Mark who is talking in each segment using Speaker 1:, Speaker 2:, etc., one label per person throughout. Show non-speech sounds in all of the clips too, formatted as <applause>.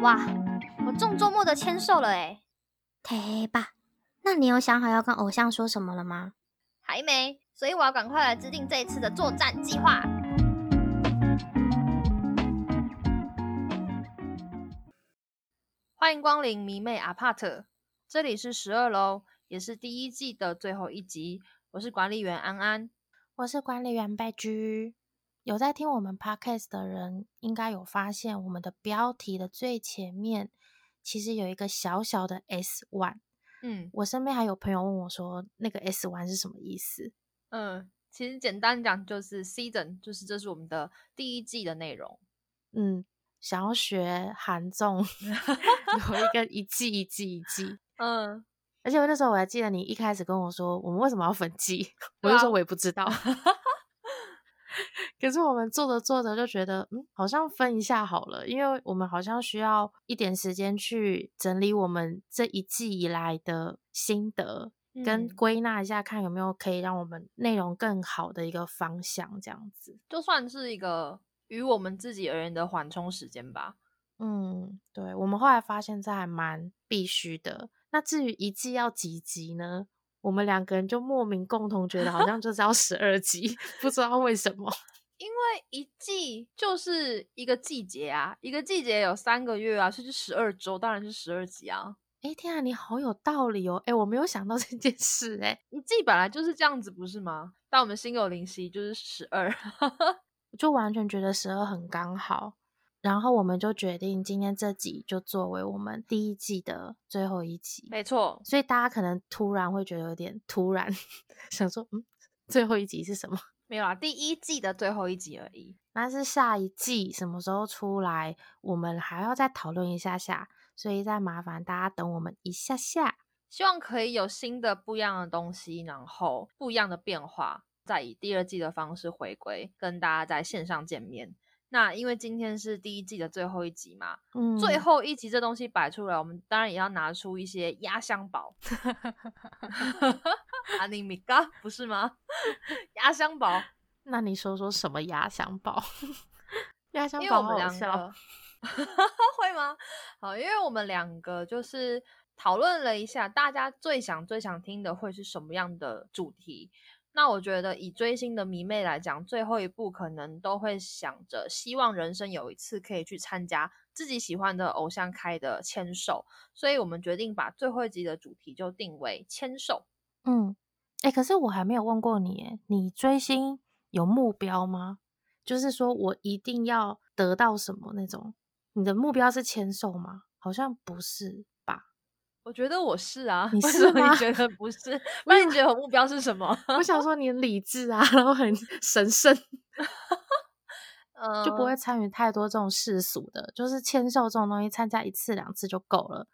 Speaker 1: 哇，我中周末的签售了哎！
Speaker 2: 忒吧，那你有想好要跟偶像说什么了吗？
Speaker 1: 还没，所以我要赶快来制定这一次的作战计划。
Speaker 3: 欢迎光临迷妹阿帕特，这里是十二楼，也是第一季的最后一集。我是管理员安安，
Speaker 4: 我是管理员贝居。有在听我们 podcast 的人，应该有发现我们的标题的最前面其实有一个小小的 S one。嗯，我身边还有朋友问我说，那个 S one 是什么意思？
Speaker 3: 嗯，其实简单讲就是 season，就是这是我们的第一季的内容。
Speaker 4: 嗯，想要学韩综，<laughs> 有一个一季一季一季。<laughs> 嗯，而且我那时候我还记得你一开始跟我说，我们为什么要分季？<laughs> 我就说我也不知道。可是我们做着做着就觉得，嗯，好像分一下好了，因为我们好像需要一点时间去整理我们这一季以来的心得，跟归纳一下，看有没有可以让我们内容更好的一个方向，这样子，
Speaker 3: 就算是一个于我们自己而言的缓冲时间吧。
Speaker 4: 嗯，对，我们后来发现这还蛮必须的。那至于一季要几集呢？我们两个人就莫名共同觉得好像就是要十二集，<laughs> 不知道为什么。
Speaker 3: 因为一季就是一个季节啊，一个季节有三个月啊，所以就十二周，当然是十二集啊。
Speaker 4: 哎，天啊，你好有道理哦！哎，我没有想到这件事，哎，
Speaker 3: 一季本来就是这样子，不是吗？但我们心有灵犀，就是十二，<laughs>
Speaker 4: 就完全觉得十二很刚好。然后我们就决定今天这集就作为我们第一季的最后一集，
Speaker 3: 没错。
Speaker 4: 所以大家可能突然会觉得有点突然，<laughs> 想说，嗯，最后一集是什么？
Speaker 3: 没有啊，第一季的最后一集而已。
Speaker 4: 那是下一季什么时候出来，我们还要再讨论一下下，所以再麻烦大家等我们一下下。
Speaker 3: 希望可以有新的不一样的东西，然后不一样的变化，再以第二季的方式回归，跟大家在线上见面。那因为今天是第一季的最后一集嘛，嗯，最后一集这东西摆出来，我们当然也要拿出一些压箱宝。<laughs> 阿尼米嘎不是吗？压箱宝，
Speaker 4: 那你说说什么压箱宝？<laughs> 压箱
Speaker 3: 宝我们两个，<laughs> 会吗？好，因为我们两个就是讨论了一下，大家最想最想听的会是什么样的主题。那我觉得以追星的迷妹来讲，最后一步可能都会想着，希望人生有一次可以去参加自己喜欢的偶像开的签售，所以我们决定把最后一集的主题就定为签售。
Speaker 4: 嗯，哎，可是我还没有问过你，你追星有目标吗？就是说我一定要得到什么那种？你的目标是签售吗？好像不是？
Speaker 3: 我觉得我是啊，<laughs>
Speaker 4: 你是
Speaker 3: 吗？你觉得不是？<laughs> 那你觉得我目标是什么？<laughs>
Speaker 4: 我想说你理智啊，然后很神圣，就不会参与太多这种世俗的，就是签售这种东西，参加一次两次就够了。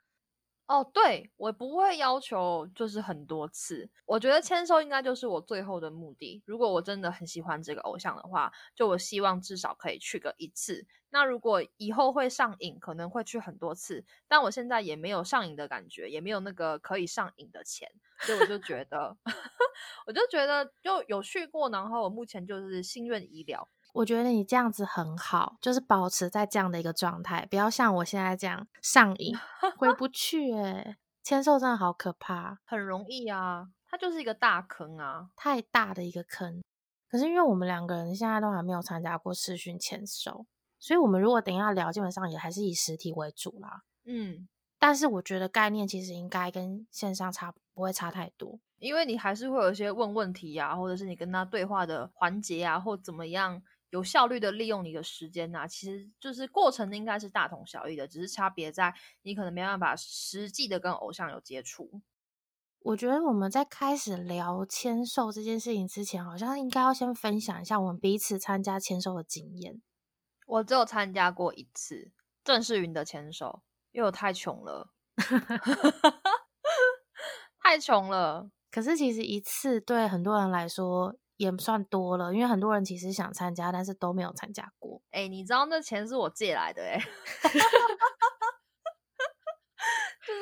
Speaker 3: 哦，对我不会要求就是很多次，我觉得签收应该就是我最后的目的。如果我真的很喜欢这个偶像的话，就我希望至少可以去个一次。那如果以后会上瘾，可能会去很多次，但我现在也没有上瘾的感觉，也没有那个可以上瘾的钱，所以我就觉得，<laughs> 我就觉得就有去过，然后我目前就是心愿已了。
Speaker 4: 我觉得你这样子很好，就是保持在这样的一个状态，不要像我现在这样上瘾回不去。<laughs> 哎，签售真的好可怕，
Speaker 3: 很容易啊，它就是一个大坑啊，
Speaker 4: 太大的一个坑。可是因为我们两个人现在都还没有参加过视讯签售，所以我们如果等一下聊，基本上也还是以实体为主啦。嗯，但是我觉得概念其实应该跟线上差不会差太多，
Speaker 3: 因为你还是会有一些问问题呀，或者是你跟他对话的环节啊，或怎么样。有效率的利用你的时间呐，其实就是过程应该是大同小异的，只是差别在你可能没办法实际的跟偶像有接触。
Speaker 4: 我觉得我们在开始聊签售这件事情之前，好像应该要先分享一下我们彼此参加签售的经验。
Speaker 3: 我只有参加过一次郑世云的签售，因为我太穷了，<laughs> <laughs> 太穷了。
Speaker 4: 可是其实一次对很多人来说。也算多了，因为很多人其实想参加，但是都没有参加过。
Speaker 3: 哎，你知道那钱是我借来的哎，<laughs> 就是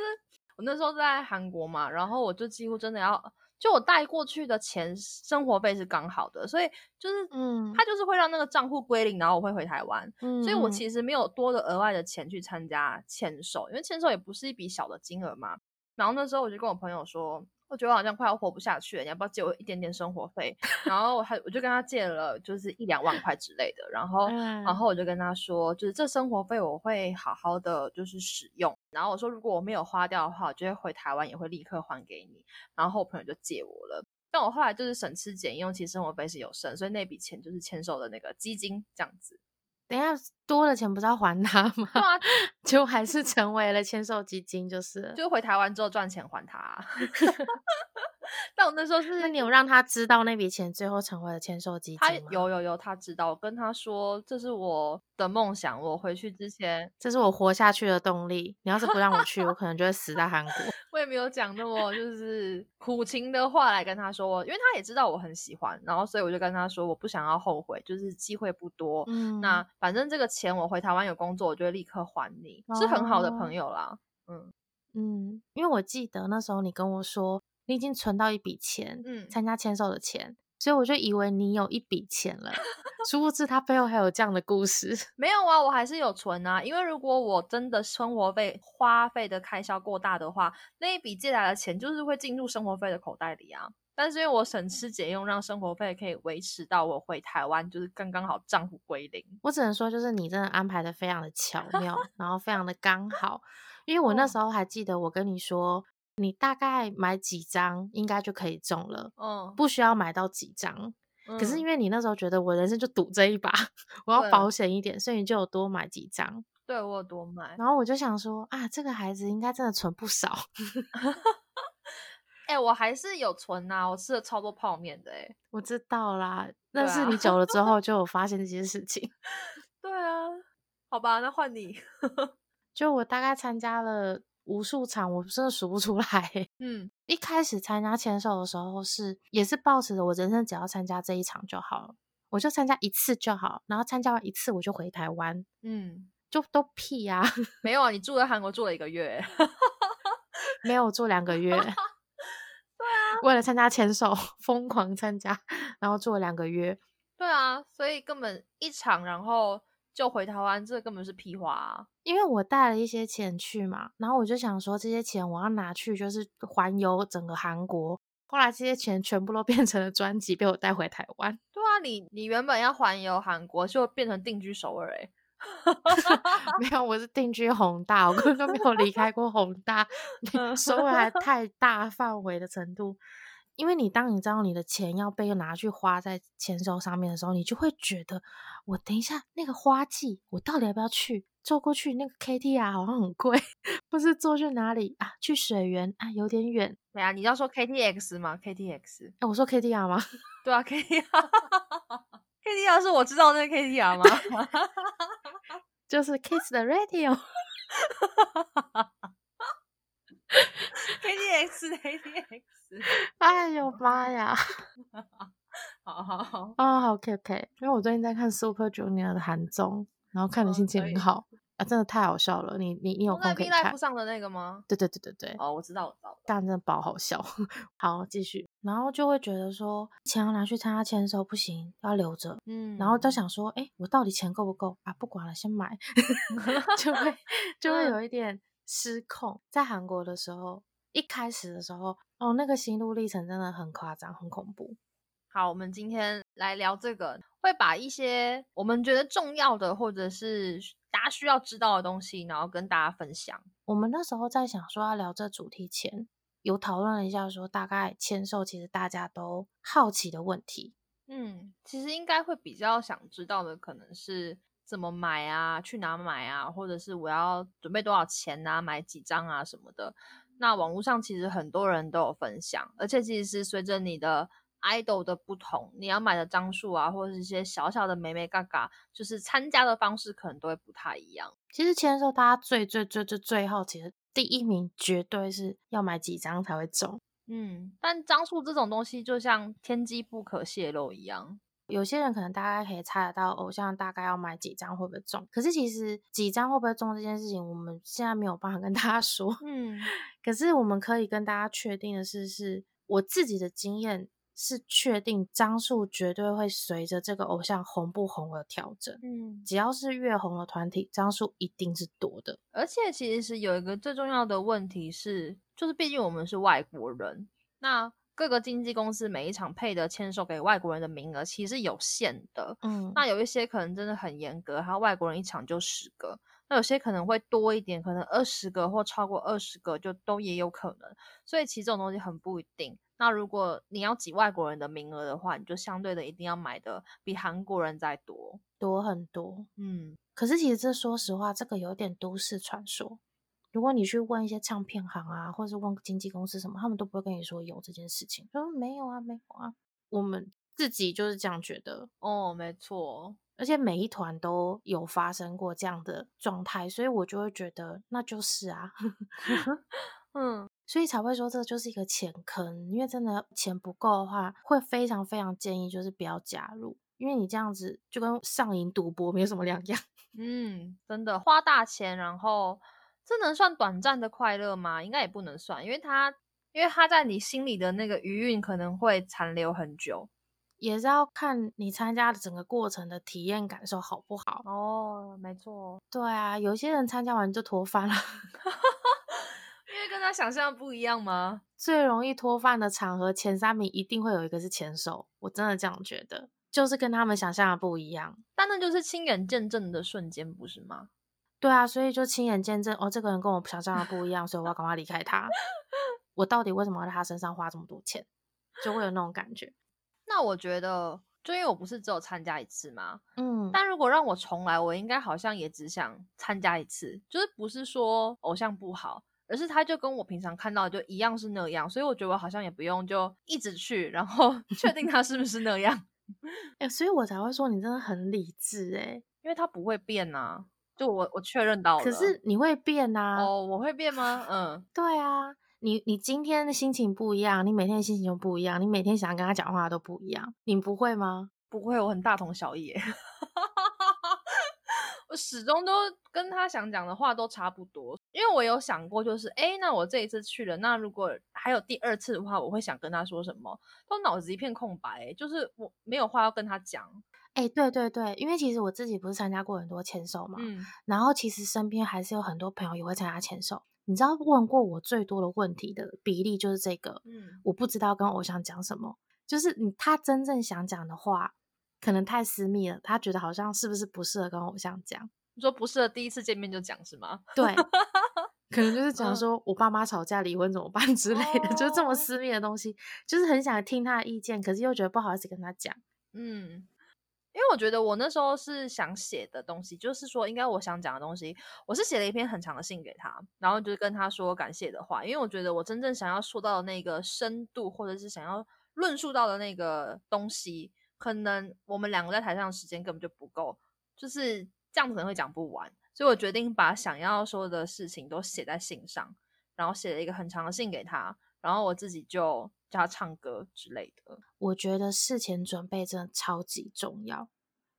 Speaker 3: 我那时候在韩国嘛，然后我就几乎真的要就我带过去的钱生活费是刚好的，所以就是
Speaker 4: 嗯
Speaker 3: 他就是会让那个账户归零，然后我会回台湾，
Speaker 4: 嗯，
Speaker 3: 所以我
Speaker 4: 嗯
Speaker 3: 其实没有多的额外的钱去参加签售，因为签售也不是一笔小的金额嘛。然后那时候我就跟我朋友说，我觉得我好像快要活不下去了，你要不要借我一点点生活费？<laughs> 然后我还我就跟他借了，就是一两万块之类的。然后，
Speaker 4: 嗯
Speaker 3: 然后我就跟他说，就是这生活费我会好好的就是使用。然后我说，如果我没有花掉的话，我就会回台湾也会立刻还给你。然后我朋友就借我了。但我后来就是省吃俭用，其实生活费是有剩，所以那笔钱就是签售的那个基金这样子。
Speaker 4: 等一下多的钱不是要还他吗？
Speaker 3: 对啊，<laughs>
Speaker 4: 就还是成为了签售基金，就是。
Speaker 3: 就回台湾之后赚钱还他啊。<laughs> 但我那时候是，
Speaker 4: 那你有让他知道那笔钱最后成为了签售基
Speaker 3: 他
Speaker 4: 金他？
Speaker 3: 有有有，他知道。我跟他说这是我的梦想，我回去之前
Speaker 4: 这是我活下去的动力。你要是不让我去，我可能就会死在韩国。
Speaker 3: 我也没有讲那么就是苦情的话来跟他说，因为他也知道我很喜欢，然后所以我就跟他说我不想要后悔，就是机会不多。
Speaker 4: 嗯，
Speaker 3: 那反正这个钱我回台湾有工作，我就会立刻还你，是很好的
Speaker 4: 哦
Speaker 3: 朋友啦。嗯
Speaker 4: 嗯，因为我记得那时候你跟我说你已经存到一笔钱，
Speaker 3: 嗯，
Speaker 4: 参加签售的钱，所以我就以为你有一笔钱了，<laughs> 殊不知他背后还有这样的故事。
Speaker 3: 没有啊，我还是有存啊。因为如果我真的生活费花费的开销过大的话，那一笔借来的钱就是会进入生活费的口袋里啊。但是因为我省吃俭用，让生活费可以维持到我回台湾，就是刚刚好账户归零。
Speaker 4: 我只能说，就是你真的安排的非常的巧妙，然后非常的刚好。因为我那
Speaker 3: 哦
Speaker 4: 时候还记得我跟你说，你大概买几张应该就可以中了，
Speaker 3: 嗯，
Speaker 4: 不需要买到几张。可是因
Speaker 3: 为
Speaker 4: 为你那时候觉得我人生就赌这一把，<laughs> 我要保险一点，所以你就有多买几张。
Speaker 3: 对我有多买，
Speaker 4: 然后我就想说啊，这个孩子应该真的存不少。<laughs> <laughs>
Speaker 3: 哎、我还是有存呐、我吃了超多泡面的哎、
Speaker 4: 我知道啦，但是你久了之后就有发现这些事情。
Speaker 3: 对啊，好吧，那换你。
Speaker 4: 就我大概参加了无数场，我真的数不出来欸。<laughs>
Speaker 3: 嗯
Speaker 4: 一开始参加签售的时候是也是抱持着我人生只要参加这一场就好了，我就参加一次就好，然后参加完一次我就回台湾，
Speaker 3: 嗯，
Speaker 4: 就都屁呀、<laughs>
Speaker 3: 没有啊，你住在韩国住了一个月，<laughs>
Speaker 4: 没有住两个月。对啊，为了参加签售疯狂参加，然后住了两个月。
Speaker 3: 对啊，所以根本一场，然后就回台湾，这根本是屁话啊。
Speaker 4: 因为我带了一些钱去嘛，然后我就想说这些钱我要拿去就是环游整个韩国。后来这些钱全部都 <laughs> 变成了专辑，被我带回台湾。
Speaker 3: 对啊，你你原本要环游韩国，就变成定居首尔哎、<laughs>
Speaker 4: 没有，我是定居宏大，我根本就没有离开过宏大，<laughs> 首尔还太大范围的程度。因为你当你知道你的钱要被拿去花在签收上面的时候，你就会觉得，我等一下那个花季，我到底要不要去？坐过去那个 KTR 好像很贵，或是坐去哪里啊？去水源啊，有点远。
Speaker 3: 对啊，你要说 KTX 吗？KTX，
Speaker 4: 哎，我说 KTR 吗？<laughs>
Speaker 3: 对啊，KTR，KTR 是我知道那个 KTR 吗？<laughs>
Speaker 4: 就是 Kiss the Radio。<laughs> <laughs>
Speaker 3: KTX，KTX，<laughs>
Speaker 4: 哎呦妈呀！<laughs>
Speaker 3: 好好好，
Speaker 4: 啊、好 OK OK，因为我最近在看 Super Junior 的韩综，然后看的
Speaker 3: 哦
Speaker 4: 心情很好、啊，真的太好笑了。你你你有空可以看。
Speaker 3: 上的那个吗？
Speaker 4: 对对对对对，
Speaker 3: 哦，我知道，我知道。
Speaker 4: 但真的爆好笑。好，继续，然后就会觉得说钱要拿去参加签售不行，要留着。
Speaker 3: 嗯
Speaker 4: 然后就想说，哎，我到底钱够不够啊？不管了，先买，就会就会
Speaker 3: 嗯
Speaker 4: 有一点失控。在韩国的时候，一开始的时候，哦，那个心路历程真的很夸张，很恐怖。
Speaker 3: 好，我们今天来聊这个，会把一些我们觉得重要的，或者是大家需要知道的东西，然后跟大家分享。
Speaker 4: 我们那时候在想说要聊这主题前，有讨论了一下，说大概签售其实大家都好奇的问题。
Speaker 3: 嗯，其实应该会比较想知道的，可能是怎么买啊，去哪买啊，或者是我要准备多少钱啊，买几张啊什么的。那网络上其实很多人都有分享，而且其实是随着你的 idol 的不同，你要买的张数啊，或者是一些小小的美美嘎嘎，就是参加的方式可能都会不太一样。
Speaker 4: 其实签售大家最最最最最好奇的第一名，绝对是要买几张才会中。
Speaker 3: 嗯，但张数这种东西就像天机不可泄露一样。
Speaker 4: 有些人可能大概可以猜得到偶像大概要买几张会不会中，可是其实几张会不会中这件事情，我们现在没有办法跟大家 <laughs> 说。
Speaker 3: 嗯
Speaker 4: 可是我们可以跟大家确定的是，是我自己的经验是确定张数绝对会随着这个偶像红不红而调整。
Speaker 3: 嗯，
Speaker 4: 只要是越红的团体，张数一定是多的。
Speaker 3: 而且其实有一个最重要的问题是，就是毕竟我们是外国人，那各个经纪公司每一场配的签售给外国人的名额其实有限的。
Speaker 4: 嗯，
Speaker 3: 那有一些可能真的很严格，他外国人一场就十个。那有些可能会多一点，可能二十个或超过二十个就都也有可能，所以其实这种东西很不一定。那如果你要挤外国人的名额的话，你就相对的一定要买的比韩国人再多
Speaker 4: 多很多。
Speaker 3: 嗯，
Speaker 4: 可是其实这说实话，这个有点都市传说。如果你去问一些唱片行啊，或者是问经纪公司什么，他们都不会跟你说有这件事情，说没有啊，没有啊。我们自己就是这样觉得。
Speaker 3: 哦，没错。
Speaker 4: 而且每一团都有发生过这样的状态，所以我就会觉得那就是啊，<laughs>
Speaker 3: 嗯，
Speaker 4: 所以才会说这就是一个钱坑。因为真的钱不够的话，会非常非常建议就是不要加入，因为你这样子就跟上瘾赌博没有什么两样。<laughs>
Speaker 3: 嗯，真的花大钱，然后这能算短暂的快乐吗？应该也不能算，因为他因为他在你心里的那个余韵可能会残留很久。
Speaker 4: 也是要看你参加的整个过程的体验感受好不好
Speaker 3: 哦，没错，
Speaker 4: 对啊，有些人参加完就脱饭了，<laughs>
Speaker 3: 因为跟他想象不一样吗？
Speaker 4: 最容易脱饭的场合前三名一定会有一个是前手，我真的这样觉得，就是跟他们想象的不一样。
Speaker 3: 但那就是亲眼见证的瞬间，不是吗？
Speaker 4: 对啊，所以就亲眼见证哦，这个人跟我想象的不一样，所以我要赶快离开他。我到底为什么要在他身上花这么多钱？就会有那种感觉。
Speaker 3: 那我觉得，就因为我不是只有参加一次嘛，
Speaker 4: 嗯，
Speaker 3: 但如果让我重来，我应该好像也只想参加一次，就是不是说偶像不好，而是他就跟我平常看到的就一样是那样，所以我觉得我好像也不用就一直去，然后 <laughs> 确定他是不是那样，
Speaker 4: 哎，所以我才会说你真的很理智哎，
Speaker 3: 因为他不会变呐，就我我确认到了，
Speaker 4: 可是你会变呐，
Speaker 3: 哦，我会变吗？嗯，
Speaker 4: 对啊。你你今天的心情不一样，你每天的心情就不一样，你每天想跟他讲话都不一样，你不会吗？
Speaker 3: 不会，我很大同小异，<laughs> 我始终都跟他想讲的话都差不多。因为我有想过，就是哎，那我这一次去了，那如果还有第二次的话，我会想跟他说什么？都脑子一片空白，就是我没有话要跟他讲。
Speaker 4: 哎，对对对，因为其实我自己不是参加过很多签售嘛，嗯，然后其实身边还是有很多朋友也会参加签售。你知道问过我最多的问题的比例就是这个，嗯，我不知道跟偶像讲什么，就是你他真正想讲的话，可能太私密了，他觉得好像是不是不适合跟偶像讲？
Speaker 3: 你说不适合第一次见面就讲是吗？
Speaker 4: 对，可能就是 <laughs> 讲说我爸妈吵架离婚怎么办之类的，就是这么私密的东西，就是很想听他的意见，可是又觉得不好意思跟他讲，
Speaker 3: 嗯。因为我觉得我那时候是想写的东西，就是说应该我想讲的东西，我是写了一篇很长的信给他，然后就是跟他说感谢的话。因为我觉得我真正想要说到那个深度，或者是想要论述到的那个东西，可能我们两个在台上的时间根本就不够，就是这样子可能会讲不完。所以我决定把想要说的事情都写在信上，然后写了一个很长的信给他，然后我自己就。叫他唱歌之类的，
Speaker 4: 我觉得事前准备真的超级重要，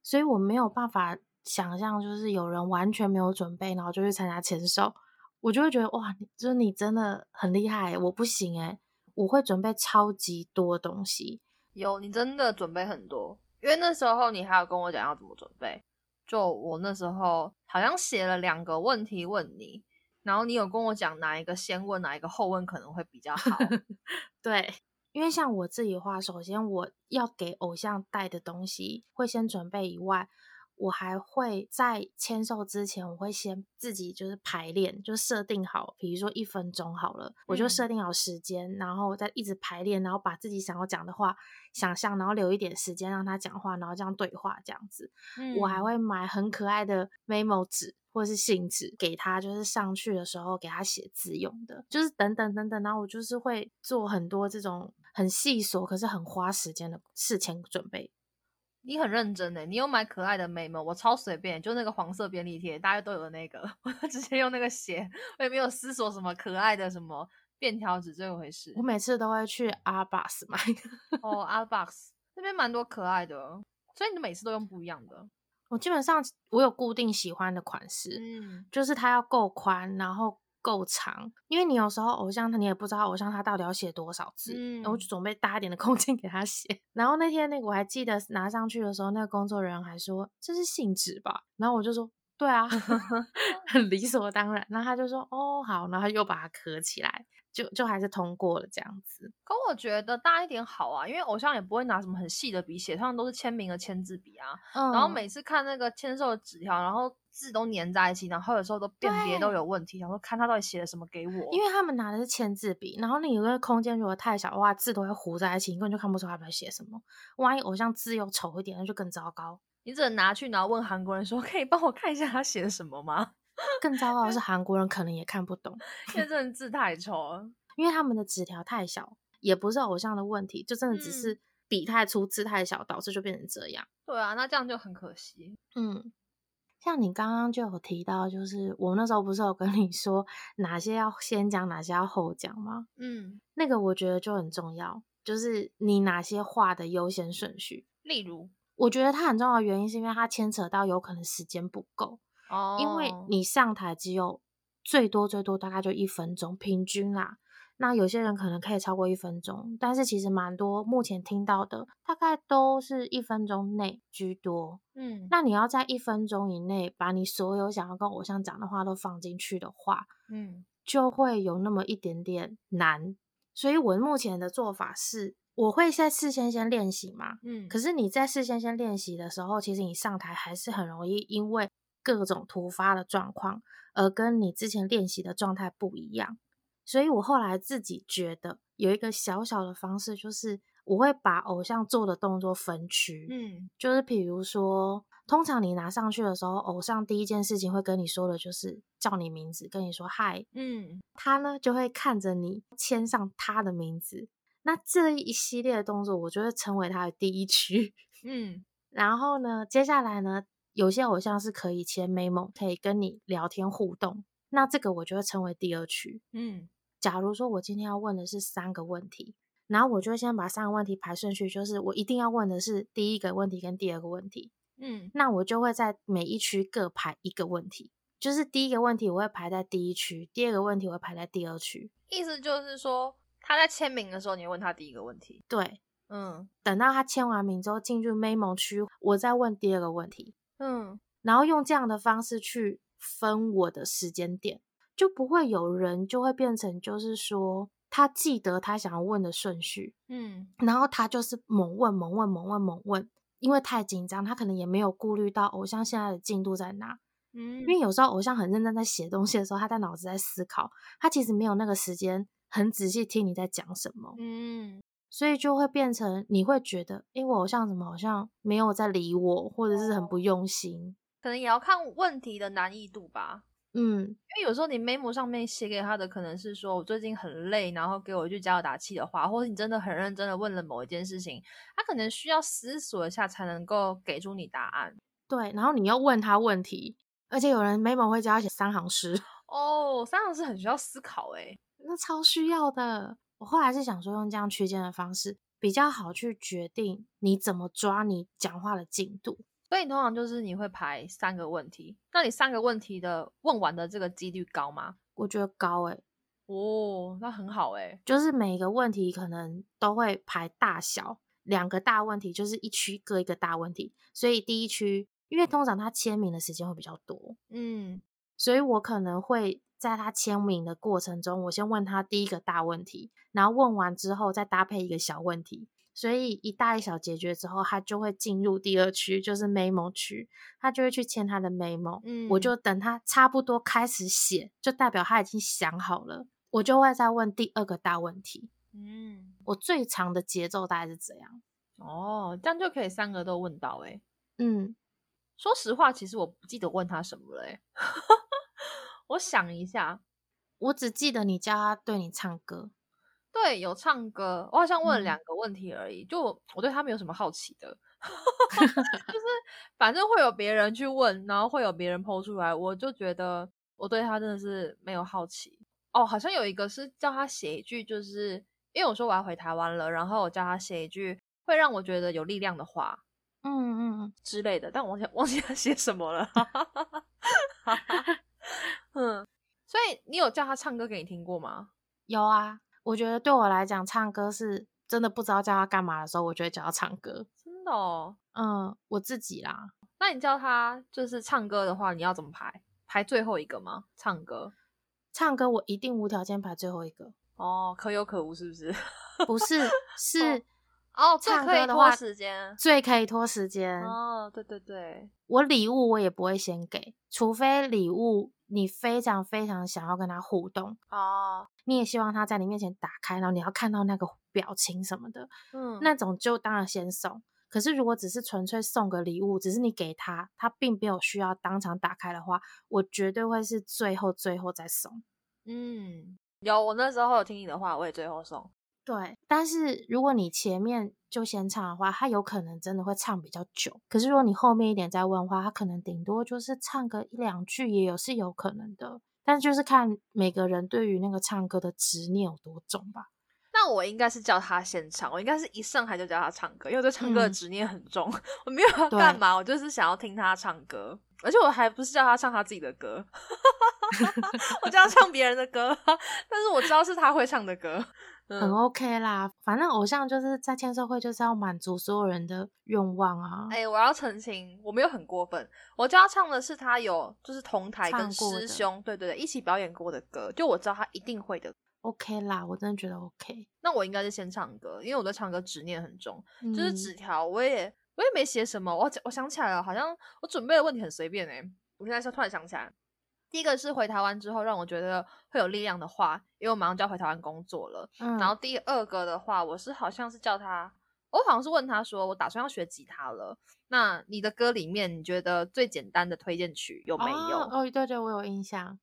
Speaker 4: 所以我没有办法想象，就是有人完全没有准备，然后就去参加签售，我就会觉得哇，就是你真的很厉害，我不行诶我会准备超级多东西，
Speaker 3: 有你真的准备很多，因为那时候你还有跟我讲要怎么准备，就我那时候好像写了两个问题问你。然后你有跟我讲哪一个先问，哪一个后问可能会比较好？<laughs>
Speaker 4: 对，因为像我自己的话，首先我要给偶像带的东西会先准备以外，我还会在签售之前，我会先自己就是排练，就设定好，比如说一分钟好了，我就设定好时间，然后再一直排练，然后把自己想要讲的话想象，然后留一点时间让他讲话，然后这样对话这样子。我还会买很可爱的 memo 纸。或者是信纸给他，就是上去的时候给他写字用的，就是等等等等。然后我就是会做很多这种很细琐，可是很花时间的事前准备。
Speaker 3: 你很认真诶，你有买可爱的眉毛？我超随便，就那个黄色便利贴，大家都有那个，<laughs> 我直接用那个写，我也没有思索什么可爱的什么便条纸这回事。
Speaker 4: 我每次都会去阿 box 买。
Speaker 3: 哦，<laughs> 阿 box 那边蛮多可爱的，所以你每次都用不一样的。
Speaker 4: 我基本上我有固定喜欢的款式，嗯，就是它要够宽，然后够长，因为你有时候偶像他你也不知道偶像他到底要写多少字，
Speaker 3: 嗯
Speaker 4: 我就准备大一点的空间给他写。<laughs> 然后那天那个我还记得拿上去的时候，那个工作人员还说这是信纸吧，然后我就说对啊，<laughs> 很理所当然。然后他就说哦好，然后又把它刻起来，就就还是通过了这样子。
Speaker 3: 可我觉得大一点好啊，因为偶像也不会拿什么很细的笔写，通常都是签名的签字笔啊。
Speaker 4: 嗯
Speaker 3: 然后每次看那个签售的纸条，然后字都粘在一起，然后有时候都辨别都有问题，想说看他到底写了什么给我。
Speaker 4: 因为他们拿的是签字笔，然后你那个空间如果太小的话，字都会糊在一起，你根本就看不出他在写什么。万一偶像字又丑一点，那就更糟糕。
Speaker 3: 你只能拿去，然后问韩国人说：“可以帮我看一下他写的什么吗
Speaker 4: 更糟糕的是，<laughs> 韩国人可能也看不懂，？”
Speaker 3: 因为真的字太丑了。
Speaker 4: 因为他们的纸条太小，也不是偶像的问题，就真的只是笔太粗、字太小，导致就变成这样。
Speaker 3: 对啊，那这样就很可惜。
Speaker 4: 嗯，像你刚刚就有提到，就是我那时候不是有跟你说哪些要先讲，哪些要后讲吗？
Speaker 3: 嗯，
Speaker 4: 那个我觉得就很重要，就是你哪些话的优先顺序。
Speaker 3: 例如
Speaker 4: 我觉得它很重要的原因是因为它牵扯到有可能时间不够，
Speaker 3: 哦，
Speaker 4: 因为你上台只有最多最多大概就一分钟，平均啦。那有些人可能可以超过一分钟，但是其实蛮多目前听到的大概都是一分钟内居多。
Speaker 3: 嗯，
Speaker 4: 那你要在一分钟以内把你所有想要跟偶像讲的话都放进去的话，
Speaker 3: 嗯
Speaker 4: 就会有那么一点点难。所以我目前的做法是，我会在事先先练习嘛。
Speaker 3: 嗯，
Speaker 4: 可是你在事先先练习的时候，其实你上台还是很容易因为各种突发的状况，而跟你之前练习的状态不一样。所以我后来自己觉得有一个小小的方式，就是我会把偶像做的动作分区。
Speaker 3: 嗯
Speaker 4: 就是比如说，通常你拿上去的时候，偶像第一件事情会跟你说的就是叫你名字，跟你说嗨，
Speaker 3: 嗯
Speaker 4: 他呢就会看着你签上他的名字。那这一系列的动作，我就会称为他的第一区。<laughs>
Speaker 3: 嗯
Speaker 4: 然后呢，接下来呢，有些偶像是可以签 memo，可以跟你聊天互动，那这个我就会称为第二区。
Speaker 3: 嗯
Speaker 4: 假如说我今天要问的是三个问题，然后我就会先把三个问题排顺序，就是我一定要问的是第一个问题跟第二个问题。
Speaker 3: 嗯
Speaker 4: 那我就会在每一区各排一个问题，就是第一个问题我会排在第一区，第二个问题我会排在第二区。
Speaker 3: 意思就是说他在签名的时候，你会问他第一个问题。
Speaker 4: 对，
Speaker 3: 嗯
Speaker 4: 等到他签完名之后进入 memo 区，我再问第二个问题，
Speaker 3: 嗯
Speaker 4: 然后用这样的方式去分我的时间点，就不会有人就会变成就是说他记得他想要问的顺序，
Speaker 3: 嗯
Speaker 4: 然后他就是猛问猛问猛问猛问，因为太紧张，他可能也没有顾虑到偶像现在的进度在哪。
Speaker 3: 嗯，
Speaker 4: 因为有时候偶像很认真在写东西的时候，他在脑子在思考，他其实没有那个时间很仔细听你在讲什么，
Speaker 3: 嗯
Speaker 4: 所以就会变成你会觉得，诶，我偶像怎么好像没有在理我，或者是很不用心。
Speaker 3: 可能也要看问题的难易度吧。
Speaker 4: 嗯，
Speaker 3: 因为有时候你 memo 上面写给他的可能是说我最近很累，然后给我一句加油打气的话，或者你真的很认真的问了某一件事情，他可能需要思索一下才能够给出你答案。
Speaker 4: 对。然后你又问他问题，而且有人 memo 会教他写三行诗，<laughs>
Speaker 3: 哦，三行诗很需要思考诶。
Speaker 4: 那超需要的。我后来是想说，用这样区间的方式比较好去决定你怎么抓你讲话的进度。
Speaker 3: 所以通常就是你会排三个问题，那你三个问题的问完的这个几率高吗？
Speaker 4: 我觉得高诶、
Speaker 3: 哦，那很好诶。
Speaker 4: 就是每个问题可能都会排大小，两个大问题就是一区各一个大问题，所以第一区，因为通常他签名的时间会比较多，
Speaker 3: 嗯
Speaker 4: 所以我可能会在他签名的过程中，我先问他第一个大问题，然后问完之后再搭配一个小问题，所以一大一小解决之后，他就会进入第二区，就是 memo 区，他就会去签他的 memo，
Speaker 3: 嗯，
Speaker 4: 我就等他差不多开始写，就代表他已经想好了，我就会再问第二个大问题。
Speaker 3: 嗯
Speaker 4: 我最长的节奏大概是这样。
Speaker 3: 哦，这样就可以三个都问到诶。
Speaker 4: 嗯，
Speaker 3: 说实话，其实我不记得问他什么了诶。我想一下，
Speaker 4: 我只记得你叫他对你唱歌。
Speaker 3: 对，有唱歌，我好像问了
Speaker 4: 嗯
Speaker 3: 两个问题而已，就我我对他没有什么好奇的，<laughs> 就是反正会有别人去问，然后会有别人抛出来，我就觉得我对他真的是没有好奇。哦，好像有一个是叫他写一句，就是因为我说我要回台湾了，然后我叫他写一句会让我觉得有力量的话
Speaker 4: 嗯嗯，
Speaker 3: 之类的，但我忘记忘记他写什么了。<laughs> 嗯，所以你有叫他唱歌给你听过吗？
Speaker 4: 有啊，我觉得对我来讲，唱歌是真的不知道叫他干嘛的时候，我就会叫他唱歌。
Speaker 3: 真的哦，
Speaker 4: 嗯，我自己啦。
Speaker 3: 那你叫他就是唱歌的话，你要怎么排？排最后一个吗？唱歌，
Speaker 4: 唱歌我一定无条件排最后一个。
Speaker 3: 哦，可有可无是不是？
Speaker 4: 不是，<laughs> 是
Speaker 3: 哦，
Speaker 4: 唱
Speaker 3: 歌的话
Speaker 4: 时间最可以拖时间。
Speaker 3: 哦，对对对，
Speaker 4: 我礼物我也不会先给，除非礼物你非常非常想要跟他互动
Speaker 3: 哦，
Speaker 4: 你也希望他在你面前打开，然后你要看到那个表情什么的，
Speaker 3: 嗯，
Speaker 4: 那种就当然先送。可是，如果只是纯粹送个礼物，只是你给他，他并没有需要当场打开的话，我绝对会是最后最后再送。
Speaker 3: 嗯，有，我那时候有听你的话，我也最后送。
Speaker 4: 对，但是如果你前面就先唱的话，他有可能真的会唱比较久。可是如果你后面一点再问的话，他可能顶多就是唱个一两句，也有是有可能的。但就是看每个人对于那个唱歌的执念有多重吧。
Speaker 3: 那我应该是叫他先唱，我应该是一上台就叫他唱歌，因为我对唱歌的执念很重。<laughs> 我没有要干嘛，我就是想要听他唱歌，而且我还不是叫他唱他自己的歌，<laughs> 我叫他唱别人的歌，<laughs> 但是我知道是他会唱的歌，
Speaker 4: 很 OK 啦。反正偶像就是在签售会就是要满足所有人的愿望啊。
Speaker 3: 哎，我要澄清，我没有很过分，我叫他唱的是他有就是同台跟师兄对对对一起表演过的歌，就我知道他一定会的。
Speaker 4: OK 啦，我真的觉得 OK。
Speaker 3: 那我应该是先唱歌，因为我对唱歌执念很重。就是纸条，我也我也没写什么。我我想起来了，好像我准备的问题很随便哎。我现在是突然想起来，第一个是回台湾之后让我觉得会有力量的话，因为我马上就要回台湾工作了。嗯然后第二个的话，我是好像是叫他，我好像是问他说，我打算要学吉他了。那你的歌里面，你觉得最简单的推荐曲有没有？
Speaker 4: 哦，对对，我有印象。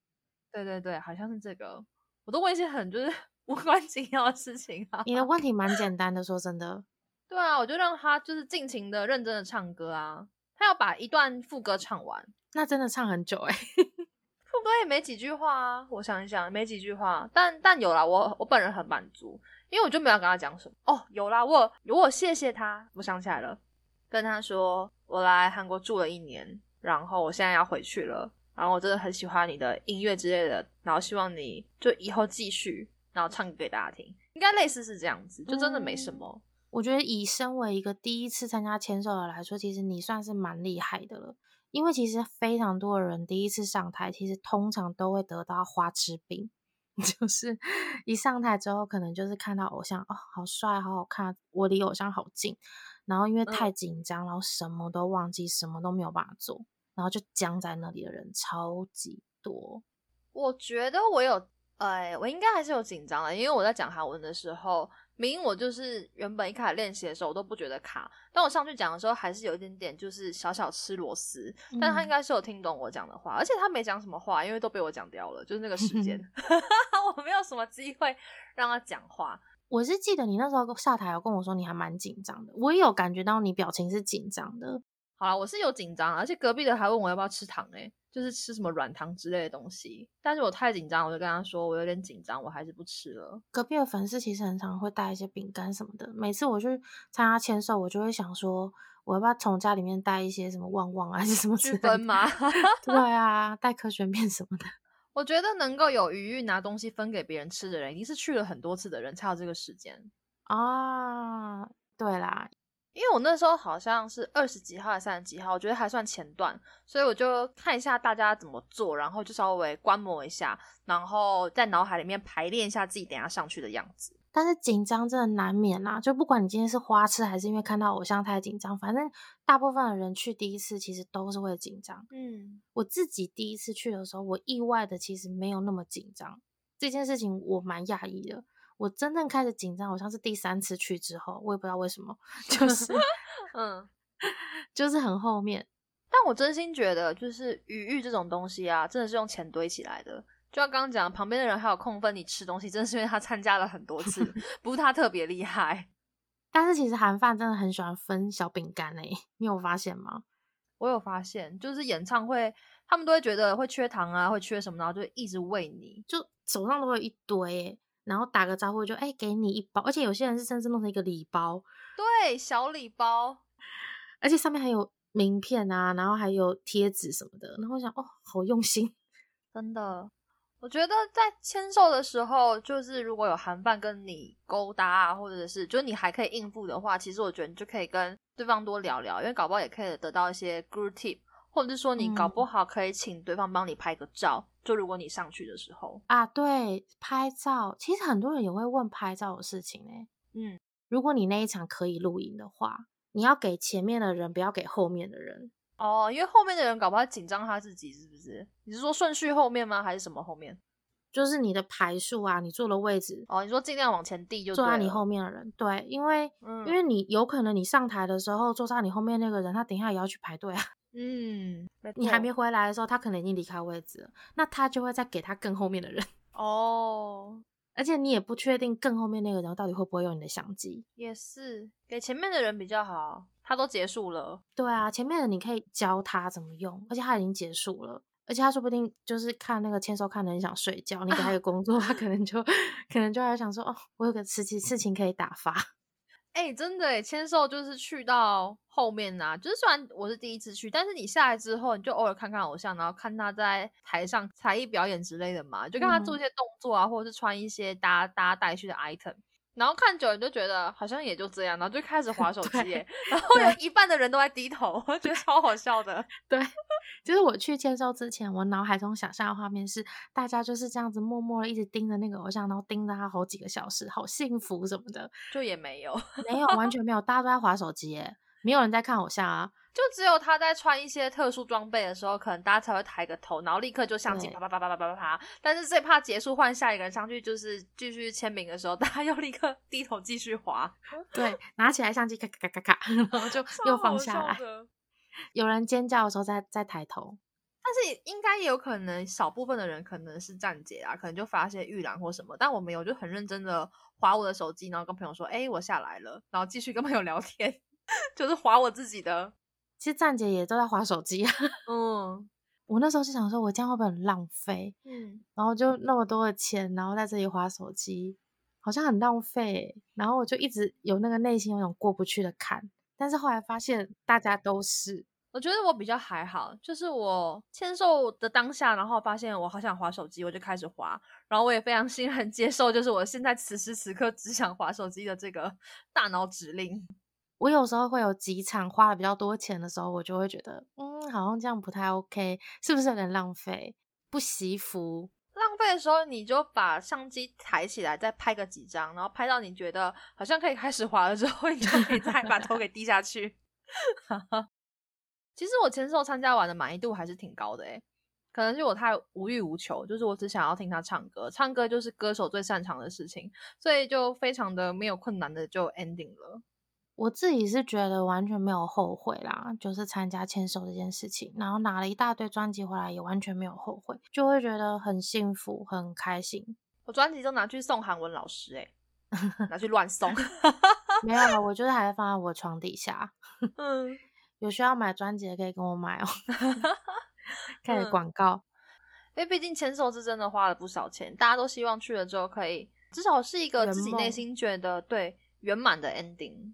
Speaker 3: 对对对，好像是这个。我都问一些很就是 <laughs> 无关紧要的事情啊。
Speaker 4: 你的问题蛮简 <laughs> 单的，说真的。
Speaker 3: 对啊，我就让他就是尽情的、认真的唱歌啊。他要把一段副歌唱完，
Speaker 4: 那真的唱很久哎。
Speaker 3: 副歌也没几句话啊，我想一想，没几句话。但但有啦，我我本人很满足，因为我就没有跟他讲什么。哦，有啦，我我谢谢他，我想起来了，跟他说我来韩国住了一年，然后我现在要回去了。然后我真的很喜欢你的音乐之类的，然后希望你就以后继续，然后唱歌给大家听，应该类似是这样子，就真的没什么。
Speaker 4: 我觉得以身为一个第一次参加签售的来说，其实你算是蛮厉害的了，因为其实非常多的人第一次上台，其实通常都会得到花痴病，<laughs> 就是一上台之后，可能就是看到偶像哦，好帅，好好看，我离偶像好近，然后因为太紧张，然后什么都忘记，什么都没有办法做。然后就僵在那里的人超级多，
Speaker 3: 我觉得我有，哎，我应该还是有紧张的，因为我在讲韩文的时候，明明我就是原本一开始练习的时候我都不觉得卡，但我上去讲的时候还是有一点点就是小小吃螺丝，但他应该是有听懂我讲的话，而且他没讲什么话，因为都被我讲掉了，就是那个时间，<laughs> 我没有什么机会让他讲话。
Speaker 4: 我是记得你那时候下台有跟我说你还蛮紧张的，我也有感觉到你表情是紧张的。
Speaker 3: 好了，我是有紧张，而且隔壁的还问我要不要吃糖，哎，就是吃什么软糖之类的东西。但是我太紧张，我就跟他说我有点紧张，我还是不吃了。
Speaker 4: 隔壁的粉丝其实很常会带一些饼干什么的，每次我去参加签售，我就会想说，我要不要从家里面带一些什么旺旺还是什么
Speaker 3: 去分吗？<laughs>
Speaker 4: 对啊，带科学面什么的。<laughs>
Speaker 3: 我觉得能够有余裕拿东西分给别人吃的人，一定是去了很多次的人才有这个时间
Speaker 4: 啊。对啦。
Speaker 3: 因为我那时候好像是二十几号还是三十几号，我觉得还算前段，所以我就看一下大家怎么做，然后就稍微观摩一下，然后在脑海里面排练一下自己等下上去的样子。
Speaker 4: 但是紧张真的难免啦，就不管你今天是花痴还是因为看到偶像太紧张，反正大部分的人去第一次其实都是会紧张。
Speaker 3: 嗯，
Speaker 4: 我自己第一次去的时候，我意外的其实没有那么紧张，这件事情我蛮讶异的。我真正开始紧张，好像是第三次去之后，我也不知道为什么，就 <laughs> 是，
Speaker 3: 嗯，<laughs>
Speaker 4: 就是很后面。
Speaker 3: 但我真心觉得，就是余裕这种东西啊，真的是用钱堆起来的。就像刚刚讲，旁边的人还有空分你吃东西，真的是因为他参加了很多次，<laughs> 不是他特别厉害。
Speaker 4: 但是其实韩范真的很喜欢分小饼干诶，你有发现吗？
Speaker 3: 我有发现，就是演唱会，他们都会觉得会缺糖啊，会缺什么，然后就一直喂你，
Speaker 4: 就手上都会一堆。然后打个招呼就哎给你一包，而且有些人是甚至弄成一个礼包，
Speaker 3: 对，小礼包，
Speaker 4: 而且上面还有名片啊，然后还有贴纸什么的。然后我想哦，好用心，
Speaker 3: 真的。我觉得在签售的时候，就是如果有韩范跟你勾搭啊，或者是就是你还可以应付的话，其实我觉得你就可以跟对方多聊聊，因为搞不好也可以得到一些 good tip，或者是说你搞不好可以请对方帮你拍个照，就如果你上去的时候
Speaker 4: 啊，对，拍照，其实很多人也会问拍照的事情哎，
Speaker 3: 嗯，
Speaker 4: 如果你那一场可以录影的话，你要给前面的人，不要给后面的人。
Speaker 3: 哦，因为后面的人搞不好紧张他自己，是不是？你是说顺序后面吗？还是什么后面？
Speaker 4: 就是你的排数啊，你坐的位置
Speaker 3: 哦。你说尽量往前递，就
Speaker 4: 坐在你后面的人。对，因为因为你有可能你上台的时候坐在你后面那个人，他等一下也要去排队啊。
Speaker 3: 嗯，
Speaker 4: 你还没回来的时候，他可能已经离开位置了，那他就会再给他更后面的人。<laughs>
Speaker 3: 哦，
Speaker 4: 而且你也不确定更后面那个人到底会不会用你的相机。
Speaker 3: 也是，给前面的人比较好。他都结束了，
Speaker 4: 对啊，前面的你可以教他怎么用，而且他已经结束了，而且他说不定就是看那个签收看的很想睡觉，你给他一个工作，他可能就 <laughs> 可能就还想说哦，我有个事情事情可以打发。
Speaker 3: 哎，真的哎，签售就是去到后面呐，就是虽然我是第一次去，但是你下来之后，你就偶尔看看偶像，然后看他在台上才艺表演之类的嘛，就看他做一些动作啊，或者是穿一些大家大家带去的 item。然后看久了就觉得好像也就这样，然后就开始划手机，然后有一半的人都在低头，我觉得超好笑的。
Speaker 4: 对，就是我去签售之前，我脑海中想象的画面是大家就是这样子默默的一直盯着那个偶像，然后盯着他好几个小时，好幸福什么的，
Speaker 3: 就也没有，
Speaker 4: 没有，完全没有，大家都在划手机，耶，没有人在看偶像啊。
Speaker 3: 就只有他在穿一些特殊装备的时候，可能大家才会抬个头，然后立刻就相机啪啪啪啪啪啪啪啪。但是最怕结束换下一个人上去，就是继续签名的时候，大家又立刻低头继续滑。
Speaker 4: 对，拿起来相机咔咔咔咔咔，然后就 <laughs> 又放下来。有人尖叫的时候再再抬头。
Speaker 3: 但是应该也有可能少部分的人可能是站姐啊，可能就发些预览或什么。但我没有，就很认真的划我的手机，然后跟朋友说：“哎，我下来了。”然后继续跟朋友聊天，<laughs> 就是划我自己的。
Speaker 4: 其实站姐也都在划手机啊。
Speaker 3: 嗯，
Speaker 4: 我那时候是想说，我这样会不会很浪费？
Speaker 3: 嗯，
Speaker 4: 然后就那么多的钱，然后在这里划手机，好像很浪费。然后我就一直有那个内心有种过不去的坎。但是后来发现大家都是，
Speaker 3: 我觉得我比较还好，就是我签售的当下，然后发现我好想划手机，我就开始划。然后我也非常 <laughs> 欣然接受，就是我现在此时此刻只想划手机的这个大脑指令。
Speaker 4: 我有时候会有几场花了比较多钱的时候，我就会觉得，嗯，好像这样不太 OK，是不是有点浪费？不惜福。
Speaker 3: 浪费的时候，你就把相机抬起来，再拍个几张，然后拍到你觉得好像可以开始滑了之后，你就可以再把头给 <laughs> 低下去。<laughs> 其实我前首参加完的满意度还是挺高的诶可能是我太无欲无求，就是我只想要听他唱歌，唱歌就是歌手最擅长的事情，所以就非常的没有困难的就 ending 了。
Speaker 4: 我自己是觉得完全没有后悔啦，就是参加签售这件事情，然后拿了一大堆专辑回来，也完全没有后悔，就会觉得很幸福、很开心。
Speaker 3: 我专辑都拿去送韩文老师，诶拿去乱送。<laughs>
Speaker 4: 没有了，我就是还是放在我床底下。
Speaker 3: 嗯，
Speaker 4: 有需要买专辑的可以跟我买哦。<laughs> 开始广告，
Speaker 3: 因为毕竟签售是真的花了不少钱，大家都希望去了之后可以至少是一个自己内心觉得对圆满的 ending。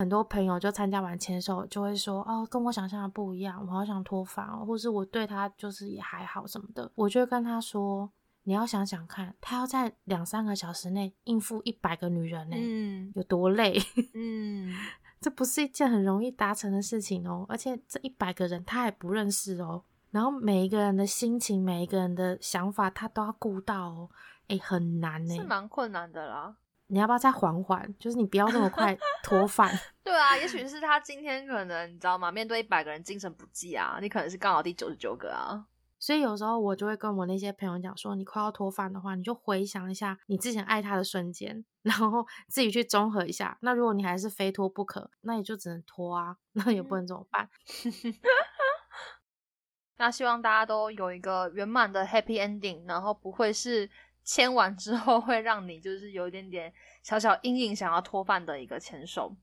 Speaker 4: 很多朋友就参加完签售，就会说哦，跟我想象的不一样，我好想脱发哦，或是我对他就是也还好什么的。我就跟他说，你要想想看，他要在两三个小时内应付一百个女人呢，
Speaker 3: 嗯，
Speaker 4: 有多累？
Speaker 3: 嗯，<laughs>
Speaker 4: 这不是一件很容易达成的事情哦。而且这一百个人他还不认识哦，然后每一个人的心情、每一个人的想法，他都要顾到哦，哎，很难呢，
Speaker 3: 是蛮困难的啦。
Speaker 4: 你要不要再缓缓？就是你不要那么快 <laughs> 脱饭。
Speaker 3: 对啊，也许是他今天可能你知道吗？面对一百个人精神不济啊，你可能是刚好第九十九个啊。
Speaker 4: 所以有时候我就会跟我那些朋友讲说，你快要脱饭的话，你就回想一下你之前爱他的瞬间，然后 <laughs> 自己去综合一下。那如果你还是非脱不可，那也就只能脱啊，那也不能怎么办。<laughs>
Speaker 3: 那希望大家都有一个圆满的 happy ending，然后不会是。签完之后会让你就是有一点点小小阴影，想要脱饭的一个签售，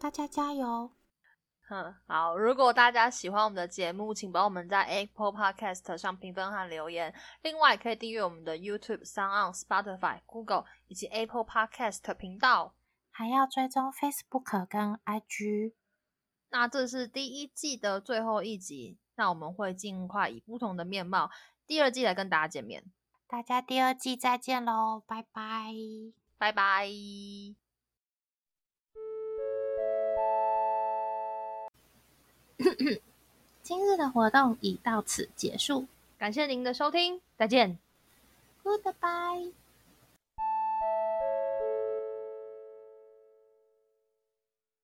Speaker 4: 大家加油！
Speaker 3: 嗯，好，如果大家喜欢我们的节目，请帮我们在 Apple Podcast 上评分和留言。另外，可以订阅我们的 YouTube、Sound、Spotify、Google 以及 Apple Podcast 频道，
Speaker 4: 还要追踪 Facebook 跟 IG。
Speaker 3: 那这是第一季的最后一集，那我们会尽快以不同的面貌，第二季来跟大家见面。
Speaker 4: 大家第二季再见喽，拜拜，
Speaker 3: 拜拜。<coughs>
Speaker 4: 今日的活动已到此结束，
Speaker 3: 感谢您的收听，再见。
Speaker 4: Goodbye。